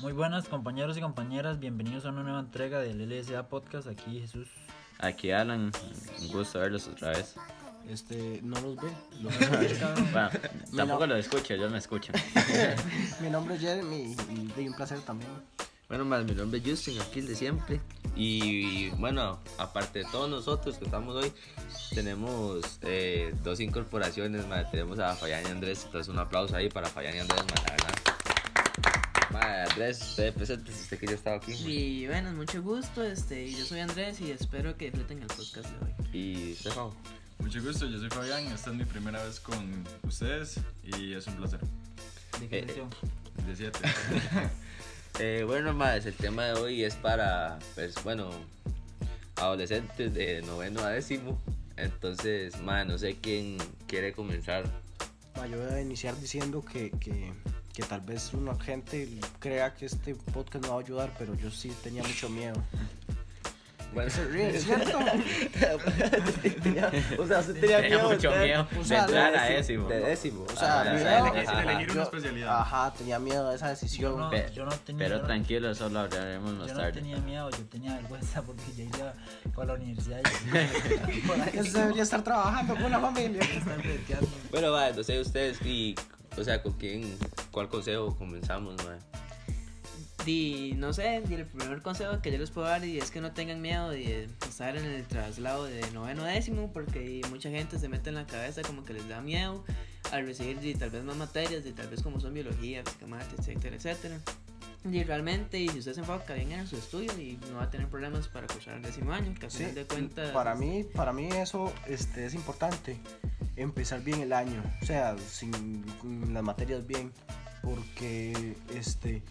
Muy buenas compañeros y compañeras, bienvenidos a una nueva entrega del LSA Podcast. Aquí Jesús. Aquí Alan, un gusto verlos otra vez. Este, no los ve. Los bueno, tampoco lo escucho, yo me escucho. mi nombre es Jeremy y de un placer también. Bueno, más mi nombre es Justin, aquí el de siempre. Y bueno, aparte de todos nosotros que estamos hoy, tenemos eh, dos incorporaciones, madre. tenemos a Fayán y Andrés, entonces un aplauso ahí para Fayán y Andrés, madre, la verdad. Madre, Andrés, usted presente, usted que ya estaba aquí. Y bueno, mucho gusto, este, yo soy Andrés y espero que disfruten el podcast de hoy. Y Stefan. Mucho gusto, yo soy Fabián, esta es mi primera vez con ustedes y es un placer. ¿De qué Eh? De 7. Eh, bueno, más el tema de hoy es para, pues, bueno, adolescentes de noveno a décimo. Entonces, más no sé quién quiere comenzar. Yo voy a iniciar diciendo que, que, que tal vez una gente crea que este podcast no va a ayudar, pero yo sí tenía mucho miedo. Bueno, Se ríe, ¿es cierto? tenía- o sea, usted tenía, Tenía miedo mucho de- miedo o de sea, entrar a de décimo. De décimo. O sea, Ah, miedo, elegir- ajá, elegir una yo- especialidad. Ajá, tenía miedo de esa Yo decisión. no, Pe- yo no tenía, Pero yo no- tranquilo, eso lo hablaremos más Yo no tarde. tenía miedo, yo tenía vergüenza porque ya iba para la universidad y por ahí Eso debería estar trabajando con la familia. estar. Bueno, va, no sé ustedes y, o sea, con quién, cuál consejo comenzamos, ma? Y no sé, y el primer consejo que yo les puedo dar y es que no tengan miedo de estar en el traslado de noveno décimo porque mucha gente se mete en la cabeza como que les da miedo al recibir y tal vez más materias, y tal vez como son biología, física, etcétera, etcétera. Y realmente, y si usted se enfoca bien en su estudio y no va a tener problemas para cursar el décimo año, que a Sí, final de cuentas... para mí, para mí eso este, es importante, empezar bien el año, o sea, sin las materias bien, porque este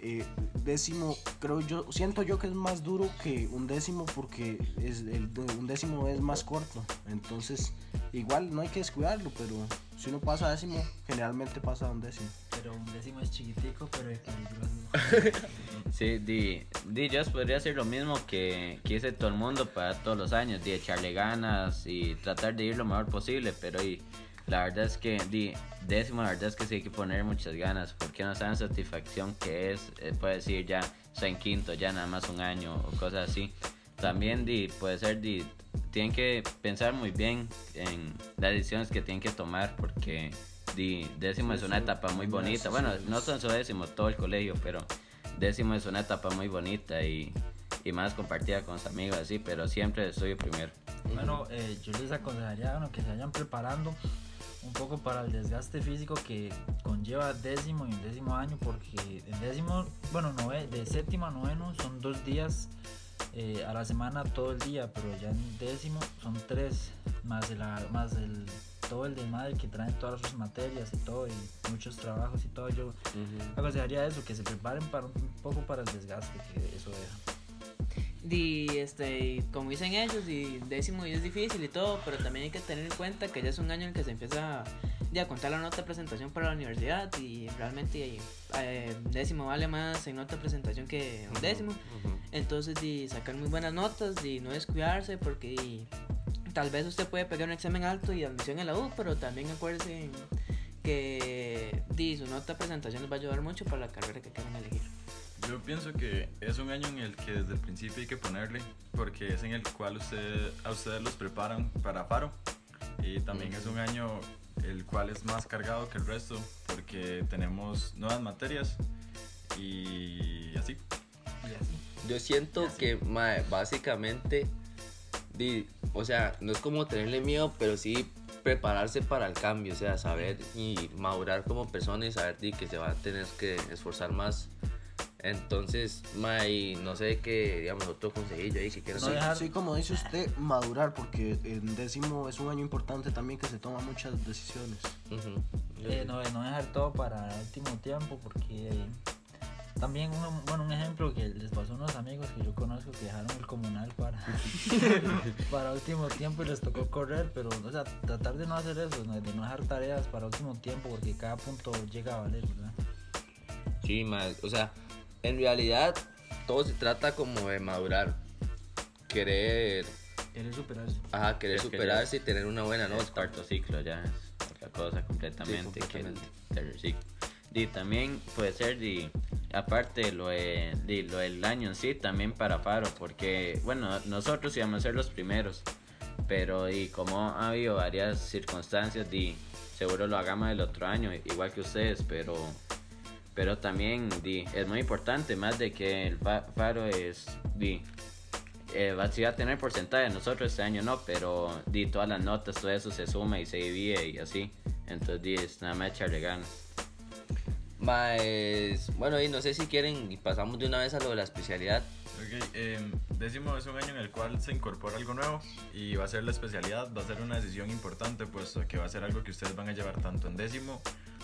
eh, décimo, creo yo, siento yo que es más duro que un décimo porque es el, un décimo es más corto, entonces igual no hay que descuidarlo, pero si uno pasa a décimo, generalmente pasa a un décimo. Pero un décimo es chiquitico, pero. Sí, di, di, yo podría hacer lo mismo que, que hice todo el mundo para todos los años, de echarle ganas y tratar de ir lo mejor posible, pero y, la verdad es que, di, décimo, la verdad es que sí hay que poner muchas ganas, porque no saben satisfacción que es, eh, puede decir ya, está en quinto, ya nada más un año o cosas así. También, di, puede ser, di, tienen que pensar muy bien en las decisiones que tienen que tomar, porque, di, décimo es una etapa muy bonita, bueno, no son solo décimo, todo el colegio, pero décimo es una etapa muy bonita y, y más compartida con sus amigos así, pero siempre estudio primero. Bueno, eh, yo les aconsejaría bueno, que se vayan preparando un poco para el desgaste físico que conlleva décimo y décimo año, porque en décimo, bueno, nove- de séptimo a noveno son dos días eh, a la semana todo el día, pero ya en décimo son tres, más el, más el todo el desmadre que traen todas sus materias y todo, y muchos trabajos y todo. Yo aconsejaría eso, que se preparen para un poco para el desgaste que eso deja. Y este, como dicen ellos, y décimo y es difícil y todo, pero también hay que tener en cuenta que ya es un año en el que se empieza ya, a contar la nota de presentación para la universidad y realmente eh, décimo vale más en nota de presentación que un décimo. Entonces, di, sacar muy buenas notas y no descuidarse porque di, tal vez usted puede pegar un examen alto y admisión en la U, pero también acuérdese que di, su nota de presentación les va a ayudar mucho para la carrera que quieran elegir. Yo pienso que es un año en el que desde el principio hay que ponerle, porque es en el cual usted, a ustedes los preparan para paro. Y también es un año el cual es más cargado que el resto, porque tenemos nuevas materias y así. Y así. Yo siento que, mae, básicamente, di, o sea, no es como tenerle miedo, pero sí prepararse para el cambio, o sea, saber y madurar como persona y saber que se va a tener que esforzar más. Entonces, mae, no sé qué, digamos, otro consejillo ahí que quieran No Sí, dejar- sí, como dice usted, madurar, porque en décimo es un año importante también que se toman muchas decisiones. Eh, no, no dejar todo para el último tiempo porque eh, también un, bueno, un ejemplo que les pasó a unos amigos que yo conozco que dejaron el comunal para, para último tiempo y les tocó correr, pero o sea, tratar de no hacer eso, de no dejar tareas para último tiempo porque cada punto llega a valer, ¿verdad? Sí, mae, o sea, en realidad todo se trata como de madurar, querer, Querer superarse. ajá, querer Es que ya superarse y tener una buena Es nota. cuarto ciclo ya es otra cosa completamente, Sí, completamente. que el tercer ciclo. Y también puede ser de aparte lo, de, lo del año en sí, también para Faro, porque, bueno, nosotros íbamos a ser los primeros, pero y como ha habido varias circunstancias, di, seguro lo hagamos el otro año, igual que ustedes, pero pero también di, es muy importante, más de que el fa- Faro es, di, eh, sí va a tener porcentaje, nosotros este año no, pero di, todas las notas, todo eso se suma y se divide y así, entonces di, es nada más echarle ganas. Más, bueno, y no sé si quieren y pasamos de una vez a lo de la especialidad. Ok, em, décimo es un año en el cual se incorpora algo nuevo y va a ser la especialidad, va a ser una decisión importante puesto que va a ser algo que ustedes van a llevar tanto en décimo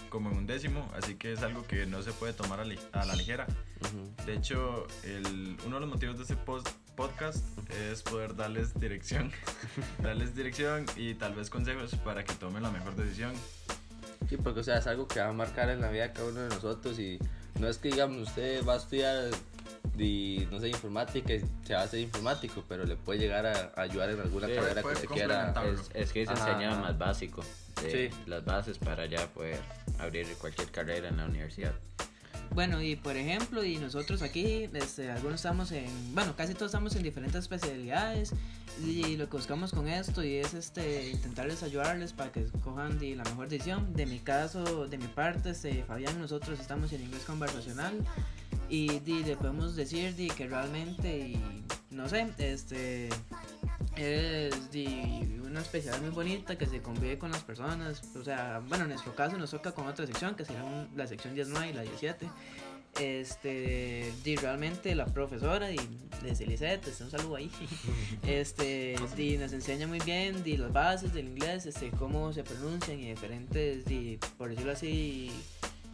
como en undécimo, así que es algo que no se puede tomar a, li- a la ligera. Ujú. De hecho, el, uno de los motivos de este post- podcast es poder darles dirección, darles dirección y tal vez consejos para que tomen la mejor decisión. Sí, porque o sea, es algo que va a marcar en la vida de cada uno de nosotros y no es que digamos usted va a estudiar y no sé informática y se va a hacer informático, pero le puede llegar a, a ayudar en alguna Sí, carrera que se quiera. Es, es que se Ajá, enseña más básico, de Sí. las bases para ya poder abrir cualquier carrera en la universidad. Bueno, y por ejemplo, y nosotros aquí, este, algunos estamos en, bueno, casi todos estamos en diferentes especialidades y lo que buscamos con esto y es este intentarles ayudarles para que escojan di, la mejor decisión. De mi caso, de mi parte, este, Fabián, nosotros estamos en inglés conversacional y le podemos decir di, que realmente, y, no sé, este es di, una especialidad muy bonita que se convive con las personas. O sea, bueno, en nuestro caso nos toca con otra sección que será la sección 19 y la 17. Este, di, realmente la profesora y de Celicet, este, un saludo ahí. Este, nos enseña muy bien di, las bases del inglés, este, cómo se pronuncian y diferentes, di, por decirlo así,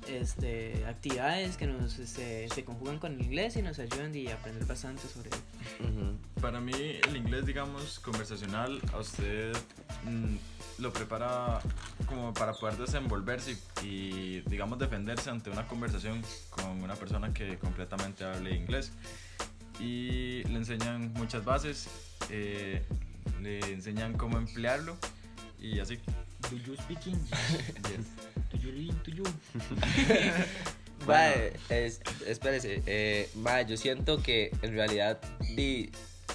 este, actividades que nos este, se conjugan con el inglés y nos ayudan a aprender bastante sobre él. Ujú. Para mí el inglés, digamos, conversacional, a usted mm, lo prepara como para poder desenvolverse y, y, digamos, defenderse ante una conversación con una persona que completamente hable inglés. Y le enseñan muchas bases, eh, le enseñan cómo emplearlo y así. Do you speak English? Do Mae, es- espérese, eh, mae, yo siento que en realidad di,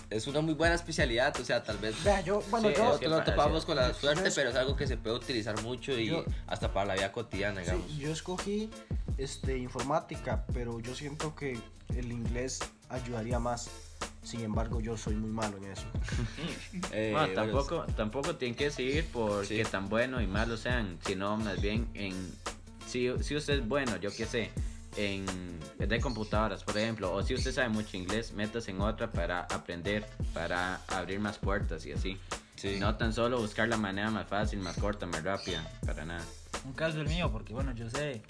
es una muy buena especialidad, o sea, tal vez Vea, yo, bueno, Sí, yo, es que nosotros no topamos con la suerte, pero es algo que se puede utilizar mucho y Yo- hasta para la vida cotidiana, digamos. sí, yo escogí este, informática, pero yo siento que el inglés ayudaría más. Sin embargo, yo soy muy malo en eso. Eh, Bueno, bueno, tampoco, tampoco tienen que seguir porque Sí. tan bueno y malo sean, sino más bien en si, si usted es bueno, yo qué sé, en de computadoras, por ejemplo, o si usted sabe mucho inglés, metas en otra para aprender, para abrir más puertas y así. sí. No tan solo buscar la manera más fácil, más corta, más rápida, para nada. Un caso el mío, porque bueno, yo sé,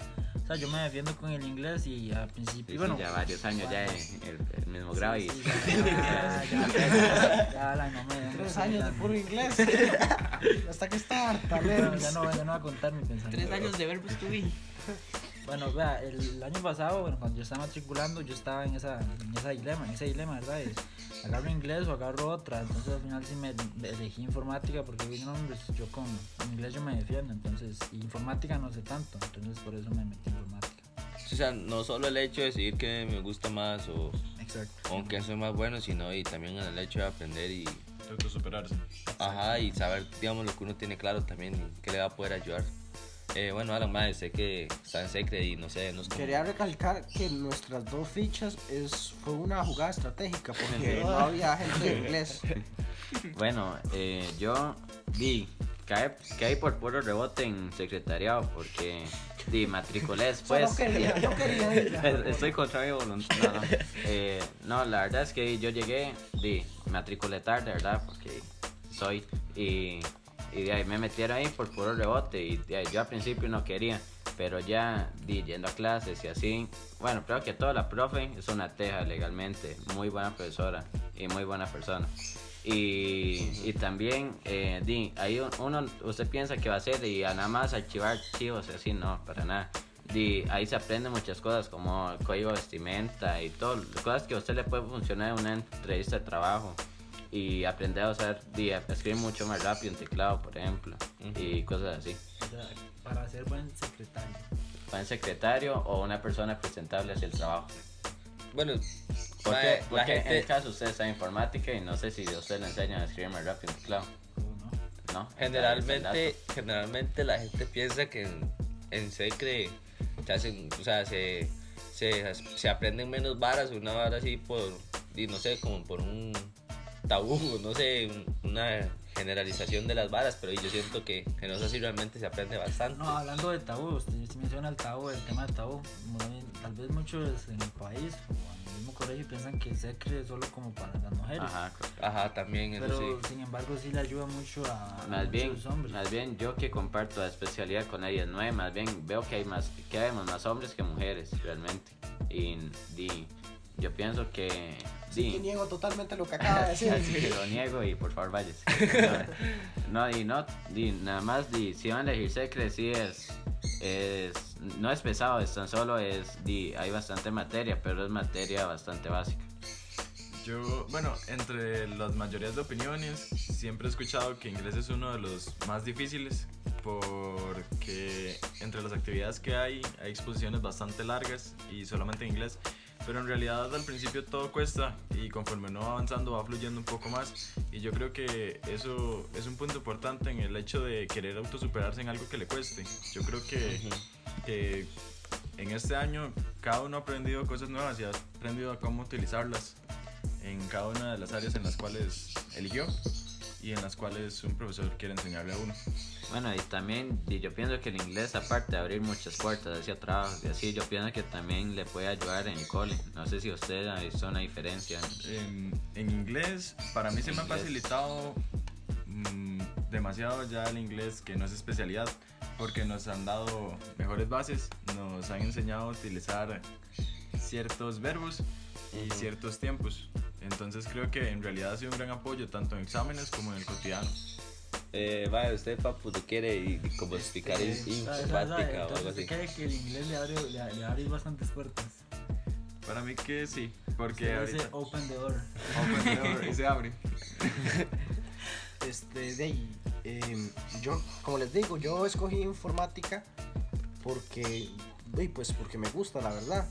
sea, yo me defiendo con el inglés y al principio, Sí, bueno, sí, ya varios años ya en el, el mismo grado y ya, ya, ya, ya, la no me- Tres años de puro inglés. Hasta que está harta, ya no, ya no voy a contar mi pensamiento. Tres años de verbos to be. Bueno, vea, el año pasado, bueno, cuando yo estaba matriculando, yo estaba en esa, en esa dilema, en ese dilema, ¿verdad? Es, agarro inglés o agarro otra, entonces al final sí me elegí informática porque no, yo con inglés yo me defiendo, entonces, informática no sé tanto, entonces por eso me metí en informática. O sea, no solo el hecho de decidir que me gusta más o, Exacto. o que soy más bueno, sino y también el hecho de aprender y, De autosuperarse. ajá, y saber, digamos, lo que uno tiene claro también y que le va a poder ayudar. Eh, bueno, Alan, madre, sé que está en secret y no sé, Quería recalcar que nuestras dos fichas es, fue una jugada estratégica porque no había gente de inglés. Bueno, eh, yo di, cae, caí por puro rebote en secretariado porque di, matriculé después. Quería, yo quería ir. Es- Estoy contra mi voluntad. No, no. Eh, no, la verdad es que yo llegué, di, matriculé tarde, ¿verdad? Porque soy. Y, y de ahí me metieron ahí por puro rebote. Y de ahí yo al principio no quería. Pero ya, di, yendo a clases y así. Bueno, creo que toda la profe es una teja legalmente. Muy buena profesora y muy buena persona. Y, y también, eh, di, ahí uno, usted piensa que va a ser y a nada más archivar archivos y así, no, para nada. Di, ahí se aprende muchas cosas como código de vestimenta y todo, cosas que a usted le puede funcionar en una entrevista de trabajo. Y aprender a usar, a escribir mucho más rápido en teclado, por ejemplo, y cosas así. O sea, para ser buen secretario. buen secretario o una persona presentable hacia el trabajo. Bueno, ¿Por mae, la Porque en el caso usted está en informática y no sé si a usted le enseñan a escribir más rápido en teclado, ¿no? ¿no? generalmente, generalmente la gente piensa que en, en Secre se hacen, o sea, se, se, se aprenden menos varas, una vara así por, y no sé, como por un tabú, no sé, un- una generalización de las varas, pero yo siento que, que no es así, realmente se aprende bastante. No, hablando de tabú, usted menciona el tabú, el tema del tabú. muy- Tal vez muchos en el país o en el mismo colegio piensan que el secre es solo como para las mujeres. Ajá. Ajá, también, eso pero sí. sin embargo sí le ayuda mucho a, a Más bien, muchos hombres. más bien yo que comparto la especialidad con ellas nueve, más bien veo que hay más, que vemos más hombres que mujeres realmente. Y, di, yo pienso que Sí, que niego totalmente lo que acaba de decir. Así que lo niego y por favor váyase. No, no, y no, di, nada más, di, si van a elegir secre, sí es, es, no es pesado, es tan solo es, di, hay bastante materia, pero es materia bastante básica. Yo, bueno, entre las mayorías de opiniones, siempre he escuchado que inglés es uno de los más difíciles porque entre las actividades que hay hay exposiciones bastante largas y solamente en inglés. Pero en realidad al principio todo cuesta y conforme uno va avanzando va fluyendo un poco más. Y yo creo que eso es un punto importante en el hecho de querer autosuperarse en algo que le cueste. Yo creo que, que en este año cada uno ha aprendido cosas nuevas y ha aprendido a cómo utilizarlas en cada una de las áreas en las cuales eligió y en las cuales un profesor quiere enseñarle a uno. Bueno, y también di, yo pienso que el inglés, aparte de abrir muchas puertas hacia trabajos y así, yo pienso que también le puede ayudar en el cole. No sé si usted ha visto una diferencia. En, en inglés, para mí se me ha Inglés. facilitado mm, demasiado ya el inglés, que no es especialidad, porque nos han dado mejores bases, nos han enseñado a utilizar ciertos verbos y ciertos tiempos. Entonces creo que en realidad ha sido un gran apoyo tanto en exámenes como en el cotidiano. Eh, vaya, usted, papu, ¿tú quiere como explicar Este, ¿Sabe- sabe- sabe? informática o algo Entonces, así? ¿usted cree que el inglés le abre, le, le abre bastantes puertas? Para mí que sí, porque Se ahorita dice open the door. open the door y se abre. Este, de ahí, eh, yo, como les digo, yo escogí informática porque, uy, pues porque me gusta, la verdad.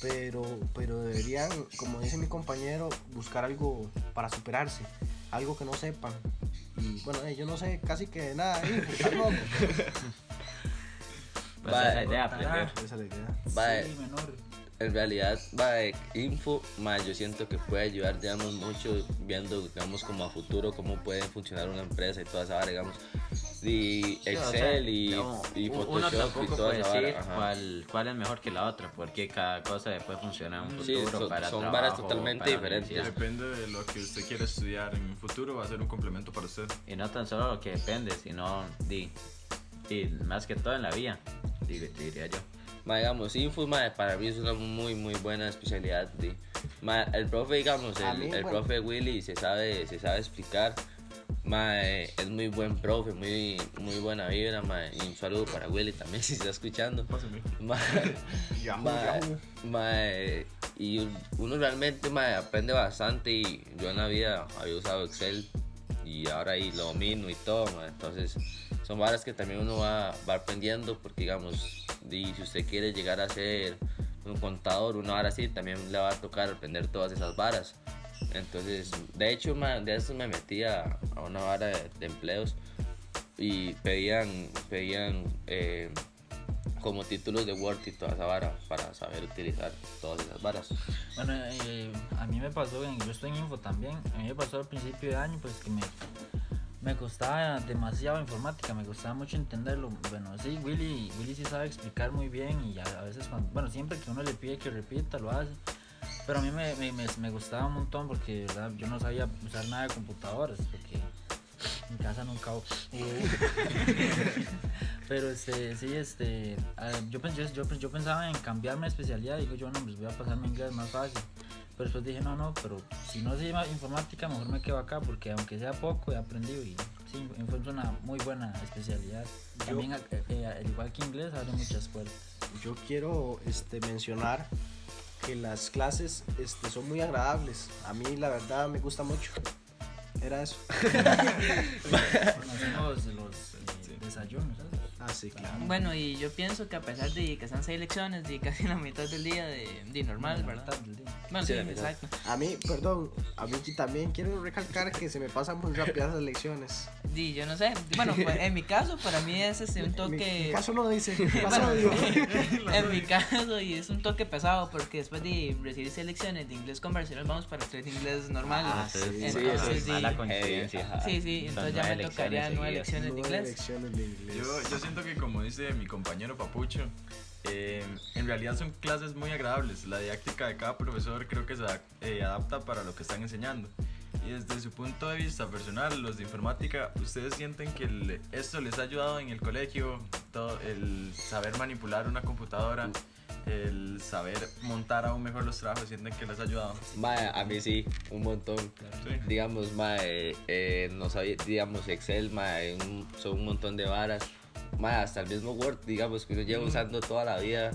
Pero, pero deberían, como dice mi compañero, buscar algo para superarse, algo que no sepan. Y bueno, eh, yo no sé casi que nada ahí, está loco. Pues Vale. esa es la idea, aprender. Esa es la idea. Vaya, Sí, menor. en realidad, vaya, info, ma, yo siento que puede ayudar, digamos, mucho viendo, digamos, como a futuro cómo puede funcionar una empresa y toda esa digamos, y Sí, o sea, Excel y, no, y uno Photoshop y tampoco toda puede decir cuál, cuál es mejor que la otra, porque cada cosa puede funcionar en un Sí, futuro son- para son trabajo, varas totalmente para diferentes. Depende de lo que usted quiera estudiar en un futuro, va a ser un complemento para usted. Y no tan solo lo que depende, sino di, di, más que todo en la vida, di- diría yo. Ma, digamos, info, ma, para mí es una muy, muy buena especialidad. di. Ma, el profe, digamos, A el, el profe Willy se sabe, se sabe explicar. Ma, eh, es muy buen profe, muy, muy buena vibra, ma, y un saludo para Willy también si está escuchando. Pásame. Ma, Yahoo, ma, Yahoo. ma, eh, y un- uno realmente ma, aprende bastante y yo en la vida había usado Excel y ahora ahí lo domino y todo, ma, entonces son varas que también uno va, va aprendiendo porque digamos, di, si usted quiere llegar a ser un contador, una vara así, también le va a tocar aprender todas esas varas. Entonces, de hecho, de eso me metí a, a una vara de, de empleos y pedían, pedían eh, como títulos de Word y toda esa vara para saber utilizar todas esas varas. Bueno, eh, a mí me pasó, yo estoy en info también, a mí me pasó al principio de año, pues que me, me costaba demasiado informática, me costaba mucho entenderlo. Bueno, sí, Willy, Willy sí sabe explicar muy bien y a, a veces, cuando, bueno, siempre que uno le pide que repita, lo hace. Pero a mí me, me, me- me gustaba un montón porque de verdad, yo no sabía usar nada de computadoras, porque en casa nunca hubo. Pero este, sí, este, yo, yo, yo, yo pensaba en cambiarme de especialidad, digo yo, no, pues voy a pasarme inglés más fácil. Pero después dije, no, no, pero si no se llama informática, mejor me quedo acá, porque aunque sea poco, he aprendido y sí, fue una muy buena especialidad. También, eh, eh, al igual que inglés, abre muchas puertas. Yo quiero este, mencionar que las clases este, son muy agradables. A mí la verdad me gusta mucho. Era eso. Conocemos los eh, desayunos, ¿sabes? Ah, sí, claro. Bueno, y yo pienso que a pesar de que sean seis lecciones, de casi la mitad del día de, de normal, La ¿verdad? mitad del día. Bueno, Sí, sí, exacto. A mí, perdón, a mí también quiero recalcar que se me pasan muy rápidas las lecciones. Di, yo no sé. Bueno, pues, en mi caso, para mí es este, un En mi, toque. mi caso no dice, mi Bueno, caso digo. en mi caso, y es un toque pesado porque después de recibir seis lecciones de inglés conversacional, vamos para tres inglés normal. Ah, sí, Entonces, sí, Entonces, sí, mala sí. coincidencia. Sí, sí, Son entonces ya me tocaría nueve seguidas. lecciones de Nueve inglés. lecciones de inglés. Yo, yo siento que como dice mi compañero Papucho, eh, en realidad son clases muy agradables. La didáctica de cada profesor creo que se eh, adapta para lo que están enseñando. Y desde su punto de vista personal, los de informática, ¿ustedes sienten que el- esto les ha ayudado en el colegio? Todo, el saber manipular una computadora, el saber montar aún mejor los trabajos, ¿sienten que les ha ayudado? Mae, a mí sí, un montón. Sí. Digamos, mae, eh, no sabía, digamos, Excel, mae, un- son un montón de varas. Mae, hasta el mismo Word, digamos, que uno lleva usando toda la vida.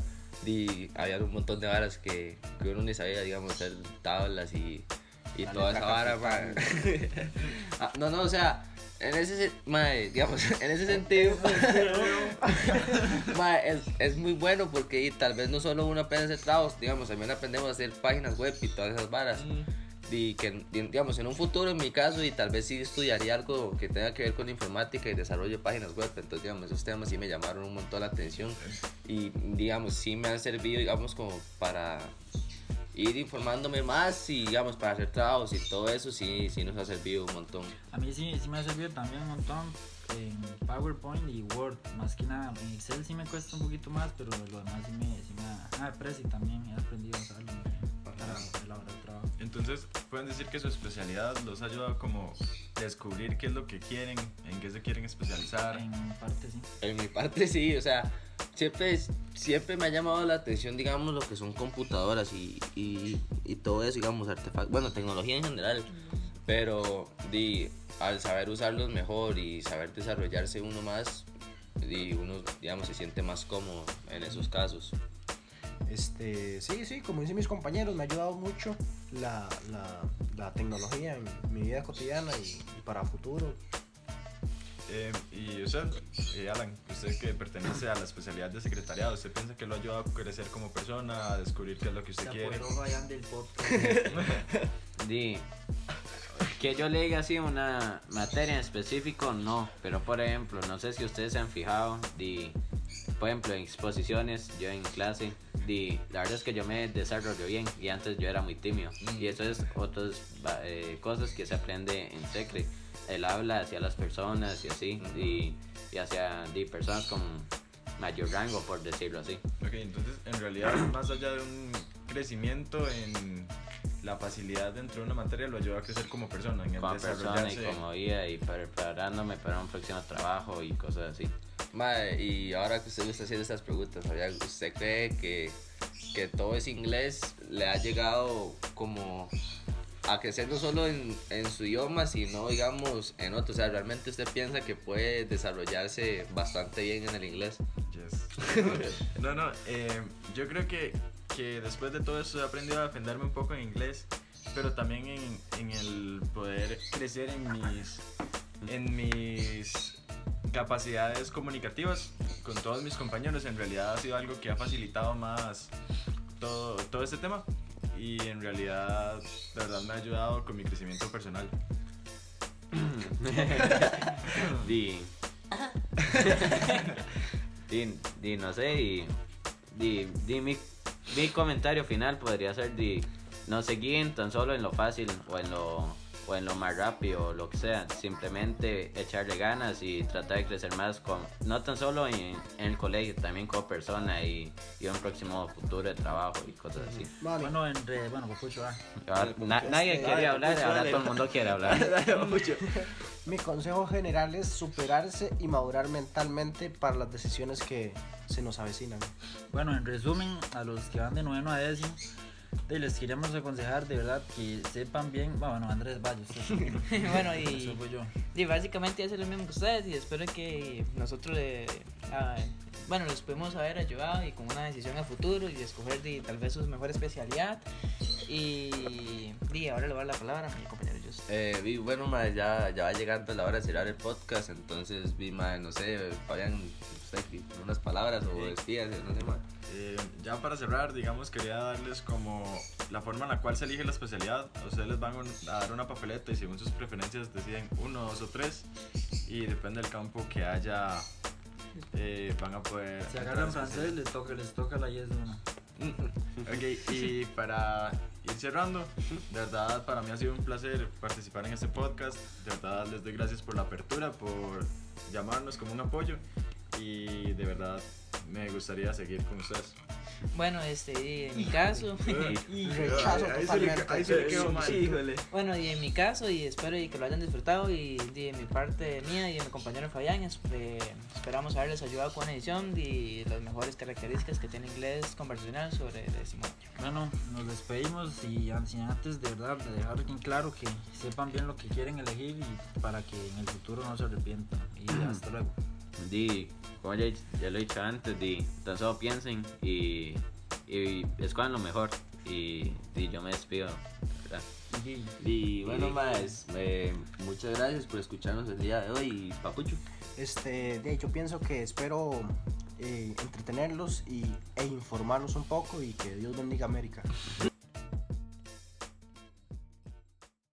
Y había un montón de varas que, que uno ni sabía, digamos, hacer tablas y, y toda esa vara, mae. Ah, no, no, o sea, en ese, se- mae, digamos, en ese sentido, mae, es, es muy bueno porque y tal vez no solo uno aprende a hacer trabajos, digamos, también aprendemos a hacer páginas web y todas esas varas. Y que, di- digamos, en un futuro, en mi caso, y tal vez sí estudiaría algo que tenga que ver con informática y desarrollo de páginas web. Entonces, digamos, esos temas sí me llamaron un montón la atención. Y, digamos, sí me han servido, digamos, como para ir informándome más y, digamos, para hacer trabajos y todo eso, sí, sí nos ha servido un montón. A mí sí, sí me ha servido también un montón en PowerPoint y Word. Más que nada, en Excel sí me cuesta un poquito más, pero lo demás sí me, sí me. Ah, también he aprendido a usarlo para elaborar trabajo. Entonces, pueden decir que su especialidad los ha ayudado como descubrir qué es lo que quieren, en qué se quieren especializar. En parte sí. En mi parte sí, o sea, siempre, siempre me ha llamado la atención, digamos, lo que son computadoras y, y, y todo eso, digamos, artefactos, bueno, tecnología en general, pero di, al saber usarlos mejor y saber desarrollarse uno más, di, uno, digamos, se siente más cómodo en esos casos. Este, sí, sí, como dicen mis compañeros, me ha ayudado mucho la, la, la tecnología en mi vida cotidiana y, y para futuro. Eh, y usted, eh, Alan, usted que pertenece a la especialidad de secretariado, ¿usted piensa que lo ha ayudado a crecer como persona, a descubrir qué es lo que usted quiere? del podcast. Di, que yo le diga así una materia en específico, no. Pero por ejemplo, no sé si ustedes se han fijado, di, por ejemplo, en exposiciones, yo en clase, di, la verdad es que yo me desarrollo bien y antes yo era muy tímido. Y eso es otras eh, cosas que se aprende en secret. El habla hacia las personas y así, y, y hacia personas con mayor rango, por decirlo así. Ok, entonces en realidad más allá de un crecimiento en la facilidad dentro de una materia, lo ayuda a crecer como persona, en el Como persona y desarrollarse. como vida y preparándome para un próximo trabajo y cosas así. Mae, y ahora que usted me está haciendo estas preguntas, ¿usted cree que, que todo ese inglés le ha llegado como a crecer no solo en, en su idioma, sino digamos en otro? O sea, ¿realmente usted piensa que puede desarrollarse bastante bien en el inglés? Yes. no, no, eh, yo creo que, que después de todo eso he aprendido a defenderme un poco en inglés, pero también en, en el poder crecer en mis, en mis capacidades comunicativas con todos mis compañeros. En realidad ha sido algo que ha facilitado más todo, todo este tema y en realidad, la verdad, me ha ayudado con mi crecimiento personal. Di. di, di, no sé, y. Di, di mi, mi comentario final podría ser: di, no se guíen tan solo en lo fácil o en lo, o en lo más rápido o lo que sea. Simplemente echarle ganas y tratar de crecer más, con, no tan solo en, en el colegio, también como persona y, y un próximo futuro de trabajo y cosas así. Vale. Bueno, en bueno, Papucho, ah. Ahora, na- nadie quería hablar, pues, ahora todo el mundo quiere hablar. Mi consejo general es superarse y madurar mentalmente para las decisiones que se nos avecinan. Bueno, en resumen, a los que van de noveno a décimo, les queríamos aconsejar de verdad que sepan bien. Bueno, Andrés, primero. Bueno, Eso y, fui yo. y básicamente hacer lo mismo que ustedes y espero que nosotros le, ah, bueno, los pudimos haber ayudado y con una decisión a futuro y escoger de, tal vez su mejor especialidad. Y, y ahora le voy a dar la palabra a mi compañero Just. Eh, vi, bueno, mae, ya, ya va llegando la hora de cerrar el podcast, entonces vi, mae, no sé, di, unas palabras o Sí. despídase, no sé. Eh, ya para cerrar, digamos, quería darles como la forma en la cual se elige la especialidad. A ustedes les van a dar una papeleta y según sus preferencias deciden uno, dos o tres. Y depende del campo que haya, eh, van a poder... Si agarran francés, les toca, les toca la yes una. Ok, y para ir cerrando, de verdad para mí ha sido un placer participar en este podcast. De verdad les doy gracias por la apertura, por llamarnos como un apoyo. Y de verdad me gustaría seguir con ustedes. Bueno, este, y en mi caso, Rechazo Ahí se le- totalmente. ahí se le quedó mal. Híjole. bueno, y en mi caso, y espero y que lo hayan disfrutado, y, de mi parte mía y de mi compañero Fabián, eh, esperamos haberles ayudado con una edición y las mejores características que tiene inglés conversacional sobre décimo año. Bueno, nos despedimos y antes de verdad de dejar bien claro que sepan bien lo que quieren elegir y para que en el futuro no se arrepientan. Y hasta luego. Di, como ya, ya lo he dicho antes, di, tan solo piensen y, y escojan lo mejor. Y, di, yo me despido, ¿verdad? Y- Y bueno, más, muchas gracias por escucharnos el día de hoy, y Papucho. Este, de hecho, pienso que espero eh, entretenerlos y, e informarlos un poco y que Dios bendiga América.